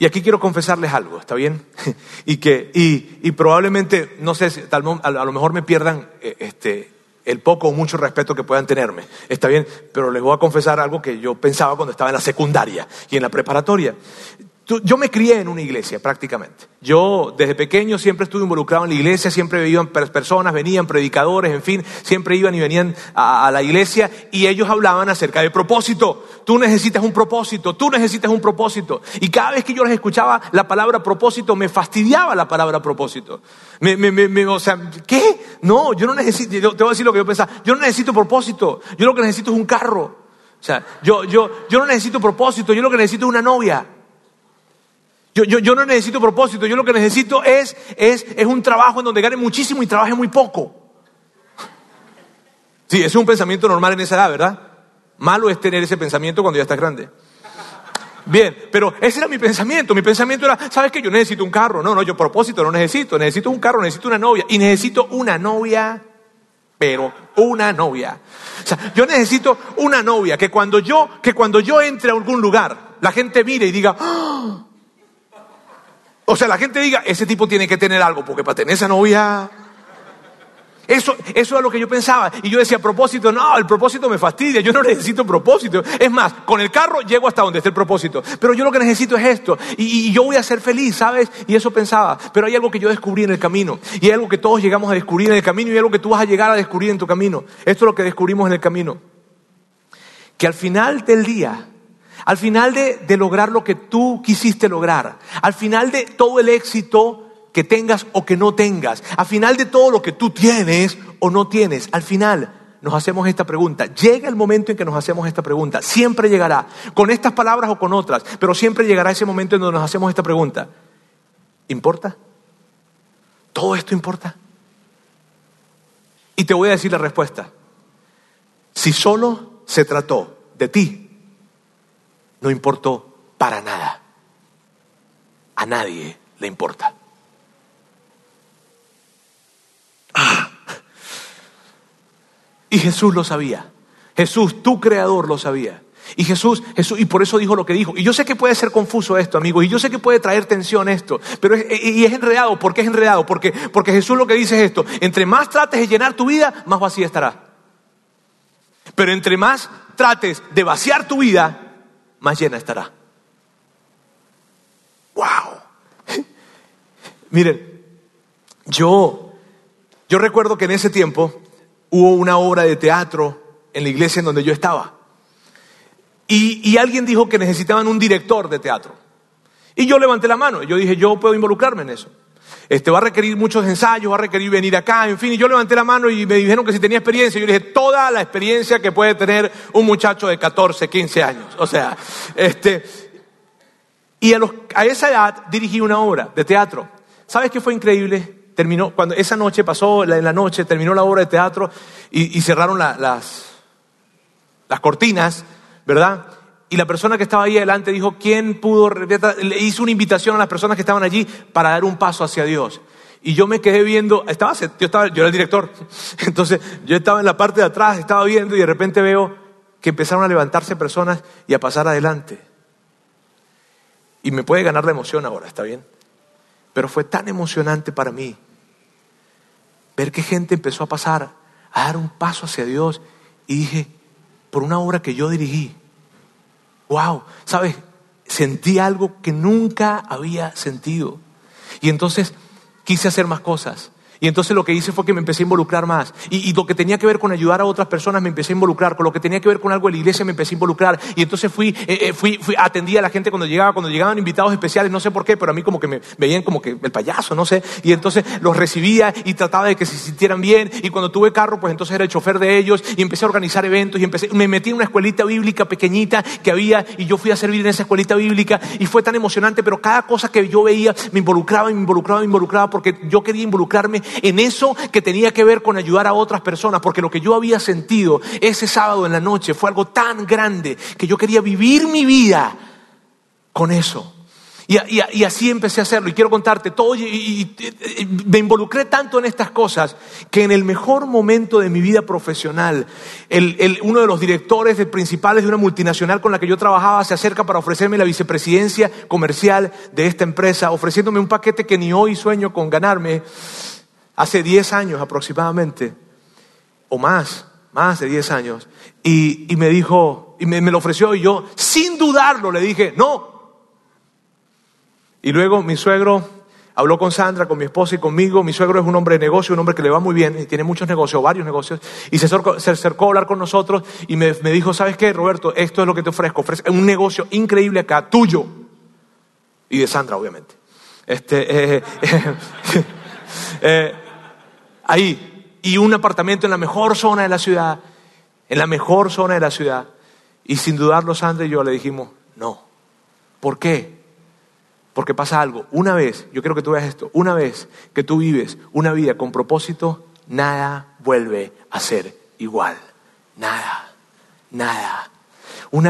[SPEAKER 1] y aquí quiero confesarles algo, ¿está bien? <laughs> y que, y, probablemente, no sé, tal, a lo mejor me pierdan eh, este, el poco o mucho respeto que puedan tenerme. Está bien, pero les voy a confesar algo que yo pensaba cuando estaba en la secundaria y en la preparatoria. Yo me crié en una iglesia prácticamente. Yo desde pequeño siempre estuve involucrado en la iglesia, siempre iban personas, venían predicadores, en fin, siempre iban y venían a, la iglesia y ellos hablaban acerca del propósito. Tú necesitas un propósito, tú necesitas un propósito. Y cada vez que yo les escuchaba la palabra propósito, me fastidiaba la palabra propósito. o sea, ¿qué? No, yo no necesito, te voy a decir lo que yo pensaba, yo no necesito propósito, yo lo que necesito es un carro. O sea, yo, yo, yo no necesito propósito, yo lo que necesito es una novia. Yo, yo, yo, no necesito propósito, yo lo que necesito es, es, es un trabajo en donde gane muchísimo y trabaje muy poco. Sí, es un pensamiento normal en esa edad, ¿verdad? Malo es tener ese pensamiento cuando ya estás grande. Bien, pero ese era mi pensamiento. Mi pensamiento era, ¿sabes qué? Yo necesito un carro. No, no, yo propósito no necesito. Necesito un carro, necesito una novia. Y necesito una novia, pero una novia. O sea, yo necesito una novia que cuando yo, que cuando yo entre a algún lugar, la gente mire y diga, ¡Ah! O sea, la gente diga, ese tipo tiene que tener algo, porque para tener esa novia... Eso, eso es lo que yo pensaba. Y yo decía, propósito, no, el propósito me fastidia, yo no <laughs> necesito propósito. Es más, con el carro llego hasta donde esté el propósito. Pero yo lo que necesito es esto. Y, y, yo voy a ser feliz, ¿sabes? Y eso pensaba. Pero hay algo que yo descubrí en el camino. Y hay algo que todos llegamos a descubrir en el camino y hay algo que tú vas a llegar a descubrir en tu camino. Esto es lo que descubrimos en el camino. Que al final del día, al final de, lograr lo que tú quisiste lograr, al final de todo el éxito que tengas o que no tengas, al final de todo lo que tú tienes o no tienes, al final nos hacemos esta pregunta. Llega el momento en que nos hacemos esta pregunta. Siempre llegará, con estas palabras o con otras, pero siempre llegará ese momento en donde nos hacemos esta pregunta. ¿Importa? ¿Todo esto importa? Y te voy a decir la respuesta. Si solo se trató de ti, no importó para nada. A nadie le importa. Ah. Y Jesús lo sabía. Jesús, tu creador, lo sabía. Y Jesús, Jesús, y por eso dijo lo que dijo. Y yo sé que puede ser confuso esto, amigos, y yo sé que puede traer tensión esto, pero es, y es enredado. ¿Por qué es enredado? Porque, porque Jesús lo que dice es esto: entre más trates de llenar tu vida, más vacía estará. Pero entre más trates de vaciar tu vida, más llena estará. ¡Wow! <laughs> Miren, yo, yo recuerdo que en ese tiempo hubo una obra de teatro en la iglesia en donde yo estaba. Y, y alguien dijo que necesitaban un director de teatro. Y yo levanté la mano. Yo dije, yo puedo involucrarme en eso. Este, va a requerir muchos ensayos, va a requerir venir acá, en fin. Y yo levanté la mano y me dijeron que si tenía experiencia. Yo le dije, toda la experiencia que puede tener un muchacho de 14, 15 años. O sea, este, y a, los, a esa edad dirigí una obra de teatro. ¿Sabes qué fue increíble? Terminó, cuando esa noche pasó, en la noche, terminó la obra de teatro y, cerraron las, las cortinas, ¿verdad? Y la persona que estaba ahí adelante dijo, ¿quién pudo? Le hizo una invitación a las personas que estaban allí para dar un paso hacia Dios. Y yo me quedé viendo, estaba, yo, estaba, yo era el director, <laughs> entonces yo estaba en la parte de atrás, estaba viendo y de repente veo que empezaron a levantarse personas y a pasar adelante. Y me puede ganar la emoción ahora, ¿está bien? Pero fue tan emocionante para mí ver que gente empezó a pasar, a dar un paso hacia Dios y dije, por una obra que yo dirigí, wow, ¿sabes? Sentí algo que nunca había sentido. Y entonces quise hacer más cosas. Y entonces lo que hice fue que me empecé a involucrar más. Y, lo que tenía que ver con ayudar a otras personas me empecé a involucrar. Con lo que tenía que ver con algo de la iglesia me empecé a involucrar. Y entonces fui, eh, eh, fui, fui, atendía a la gente cuando llegaba, cuando llegaban invitados especiales, no sé por qué, pero a mí como que me veían como que el payaso, no sé. Y entonces los recibía y trataba de que se sintieran bien. Y cuando tuve carro, pues entonces era el chofer de ellos. Y empecé a organizar eventos y empecé, me metí en una escuelita bíblica pequeñita que había y yo fui a servir en esa escuelita bíblica. Y fue tan emocionante, pero cada cosa que yo veía me involucraba, me involucraba, me involucraba porque yo quería involucrarme en eso que tenía que ver con ayudar a otras personas, porque lo que yo había sentido ese sábado en la noche fue algo tan grande que yo quería vivir mi vida con eso. Y, así empecé a hacerlo. Y quiero contarte todo. Y, me involucré tanto en estas cosas que en el mejor momento de mi vida profesional, uno de los directores principales de una multinacional con la que yo trabajaba se acerca para ofrecerme la vicepresidencia comercial de esta empresa, ofreciéndome un paquete que ni hoy sueño con ganarme hace 10 años aproximadamente. o más, más de 10 años, y, me dijo, y me, lo ofreció y yo, sin dudarlo, le dije, no. Y luego mi suegro habló con Sandra, con mi esposa y conmigo. Mi suegro es un hombre de negocio, un hombre que le va muy bien y tiene muchos negocios, varios negocios. Y se acercó, a hablar con nosotros y me, dijo, ¿sabes qué, Roberto? Esto es lo que te ofrezco. Ofrece un negocio increíble acá, tuyo. Y de Sandra, obviamente. Este, eh, <laughs> eh, ahí. Y un apartamento en la mejor zona de la ciudad. En la mejor zona de la ciudad. Y sin dudarlo, Sandra y yo le dijimos, no. ¿Por qué? Porque pasa algo. Una vez, yo quiero que tú veas esto, una vez que tú vives una vida con propósito, nada vuelve a ser igual. Nada, nada.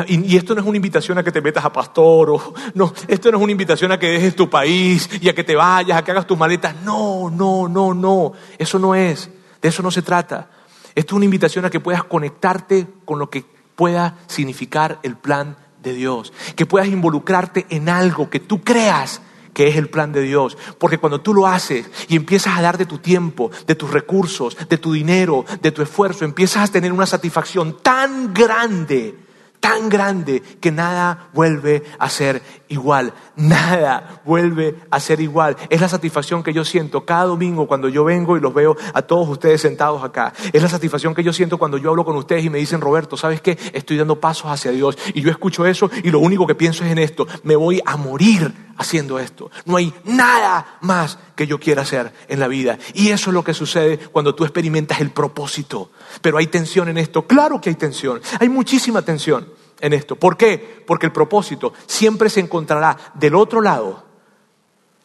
[SPEAKER 1] Y, esto no es una invitación a que te metas a pastor, o, no, esto no es una invitación a que dejes tu país y a que te vayas, a que hagas tus maletas. No, no, no, no. Eso no es. De eso no se trata. Esto es una invitación a que puedas conectarte con lo que pueda significar el plan de Dios, que puedas involucrarte en algo que tú creas que es el plan de Dios. Porque cuando tú lo haces y empiezas a dar de tu tiempo, de tus recursos, de tu dinero, de tu esfuerzo, empiezas a tener una satisfacción tan grande tan grande que nada vuelve a ser igual. Nada vuelve a ser igual. Es la satisfacción que yo siento cada domingo cuando yo vengo y los veo a todos ustedes sentados acá. Es la satisfacción que yo siento cuando yo hablo con ustedes y me dicen, Roberto, ¿sabes qué? Estoy dando pasos hacia Dios. Y yo escucho eso y lo único que pienso es en esto. Me voy a morir haciendo esto. No hay nada más que yo quiera hacer en la vida. Y eso es lo que sucede cuando tú experimentas el propósito. Pero hay tensión en esto. Claro que hay tensión. Hay muchísima tensión en esto. ¿Por qué? Porque el propósito siempre se encontrará del otro lado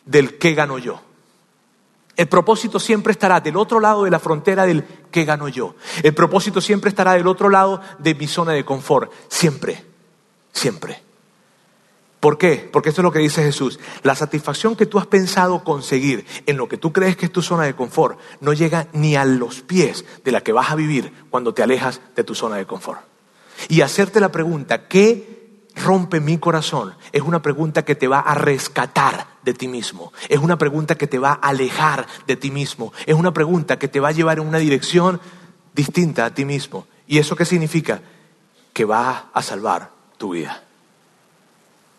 [SPEAKER 1] del que gano yo. El propósito siempre estará del otro lado de la frontera del que gano yo. El propósito siempre estará del otro lado de mi zona de confort. Siempre, siempre. ¿Por qué? Porque esto es lo que dice Jesús. La satisfacción que tú has pensado conseguir en lo que tú crees que es tu zona de confort no llega ni a los pies de la que vas a vivir cuando te alejas de tu zona de confort. Y hacerte la pregunta, ¿qué rompe mi corazón? Es una pregunta que te va a rescatar de ti mismo. Es una pregunta que te va a alejar de ti mismo. Es una pregunta que te va a llevar en una dirección distinta a ti mismo. ¿Y eso qué significa? Que va a salvar tu vida.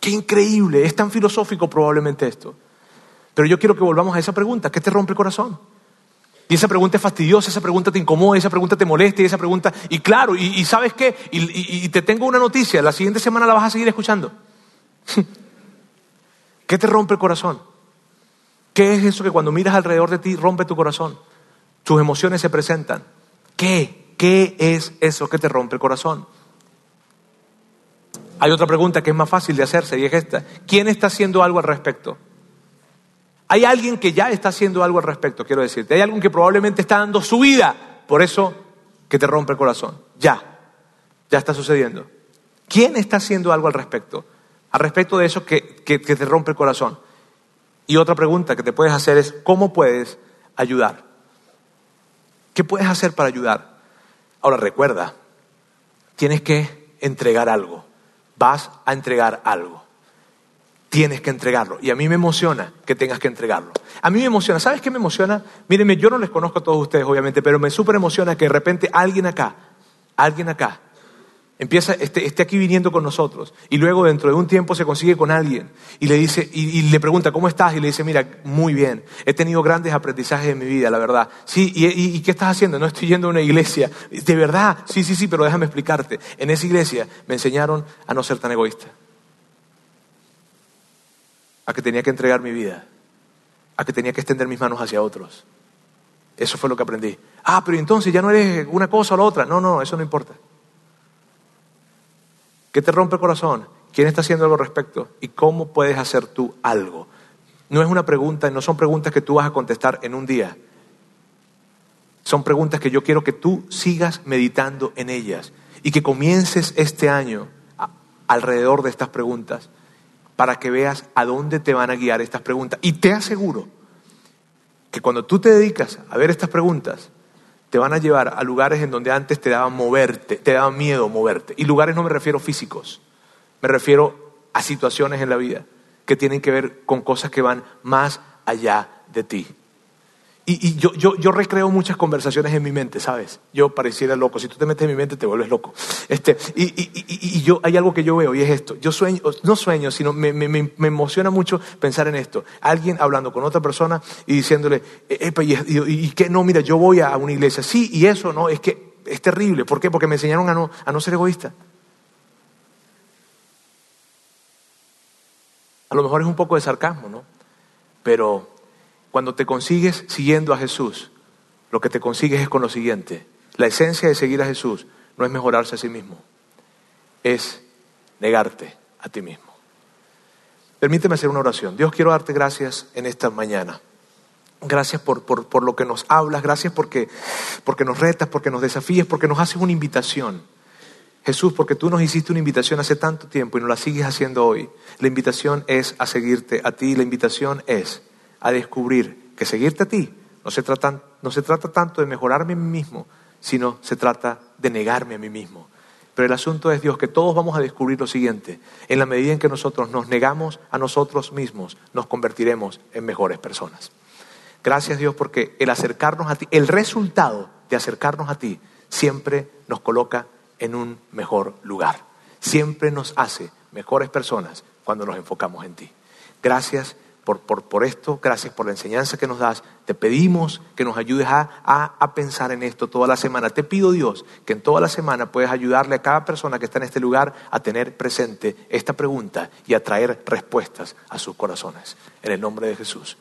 [SPEAKER 1] Qué increíble, es tan filosófico probablemente esto. Pero yo quiero que volvamos a esa pregunta, ¿qué te rompe el corazón? Y esa pregunta es fastidiosa, esa pregunta te incomoda, esa pregunta te molesta y esa pregunta... Y claro, y, sabes qué, y, te tengo una noticia, la siguiente semana la vas a seguir escuchando. <laughs> ¿Qué te rompe el corazón? ¿Qué es eso que cuando miras alrededor de ti rompe tu corazón? Tus emociones se presentan. ¿Qué? ¿Qué es eso que te rompe el corazón? Hay otra pregunta que es más fácil de hacerse y es esta. ¿Quién está haciendo algo al respecto? Hay alguien que ya está haciendo algo al respecto, quiero decirte. Hay alguien que probablemente está dando su vida por eso que te rompe el corazón. Ya, ya está sucediendo. ¿Quién está haciendo algo al respecto? Al respecto de eso que, te rompe el corazón. Y otra pregunta que te puedes hacer es, ¿cómo puedes ayudar? ¿Qué puedes hacer para ayudar? Ahora recuerda, tienes que entregar algo vas a entregar algo. Tienes que entregarlo. Y a mí me emociona que tengas que entregarlo. A mí me emociona. ¿Sabes qué me emociona? Mírenme, yo no les conozco a todos ustedes, obviamente, pero me súper emociona que de repente alguien acá, alguien acá, Empieza, esté, aquí viniendo con nosotros. Y luego dentro de un tiempo se consigue con alguien. Y le dice y, le pregunta cómo estás y le dice mira muy bien. He tenido grandes aprendizajes en mi vida la verdad. Sí y, qué estás haciendo no estoy yendo a una iglesia. De verdad. Sí sí sí pero déjame explicarte. En esa iglesia me enseñaron a no ser tan egoísta a que tenía que entregar mi vida a que tenía que extender mis manos hacia otros eso fue lo que aprendí ah pero entonces ya no eres una cosa o la otra no no eso no importa ¿Qué te rompe el corazón? ¿Quién está haciendo algo al respecto? ¿Y cómo puedes hacer tú algo? No es una pregunta, no son preguntas que tú vas a contestar en un día. Son preguntas que yo quiero que tú sigas meditando en ellas y que comiences este año alrededor de estas preguntas para que veas a dónde te van a guiar estas preguntas. Y te aseguro que cuando tú te dedicas a ver estas preguntas, te van a llevar a lugares en donde antes te daban moverte, te daban miedo moverte. Y lugares no me refiero físicos, me refiero a situaciones en la vida que tienen que ver con cosas que van más allá de ti. Y, yo, yo, yo, recreo muchas conversaciones en mi mente, ¿sabes? Yo pareciera loco. Si tú te metes en mi mente, te vuelves loco. Este, y, y, yo, hay algo que yo veo y es esto. Yo sueño, no sueño, sino me, me, me emociona mucho pensar en esto. Alguien hablando con otra persona y diciéndole, Epa, y, que no, mira, yo voy a una iglesia. Sí, y eso, ¿no? Es que es terrible. ¿Por qué? Porque me enseñaron a no, a no ser egoísta. A lo mejor es un poco de sarcasmo, ¿no? Pero cuando te consigues siguiendo a Jesús, lo que te consigues es con lo siguiente. La esencia de seguir a Jesús no es mejorarse a sí mismo, es negarte a ti mismo. Permíteme hacer una oración. Dios, quiero darte gracias en esta mañana. Gracias por, por, lo que nos hablas, gracias porque, porque nos retas, porque nos desafíes, porque nos haces una invitación. Jesús, porque tú nos hiciste una invitación hace tanto tiempo y nos la sigues haciendo hoy. La invitación es a seguirte a ti, la invitación es a descubrir que seguirte a ti no se, trata, no se trata tanto de mejorarme a mí mismo, sino se trata de negarme a mí mismo. Pero el asunto es, Dios, que todos vamos a descubrir lo siguiente. En la medida en que nosotros nos negamos a nosotros mismos, nos convertiremos en mejores personas. Gracias, Dios, porque el acercarnos a ti, el resultado de acercarnos a ti, siempre nos coloca en un mejor lugar. Siempre nos hace mejores personas cuando nos enfocamos en ti. Gracias por, esto, gracias por la enseñanza que nos das. Te pedimos que nos ayudes a, a, pensar en esto toda la semana. Te pido, Dios, que en toda la semana puedas ayudarle a cada persona que está en este lugar a tener presente esta pregunta y a traer respuestas a sus corazones. En el nombre de Jesús.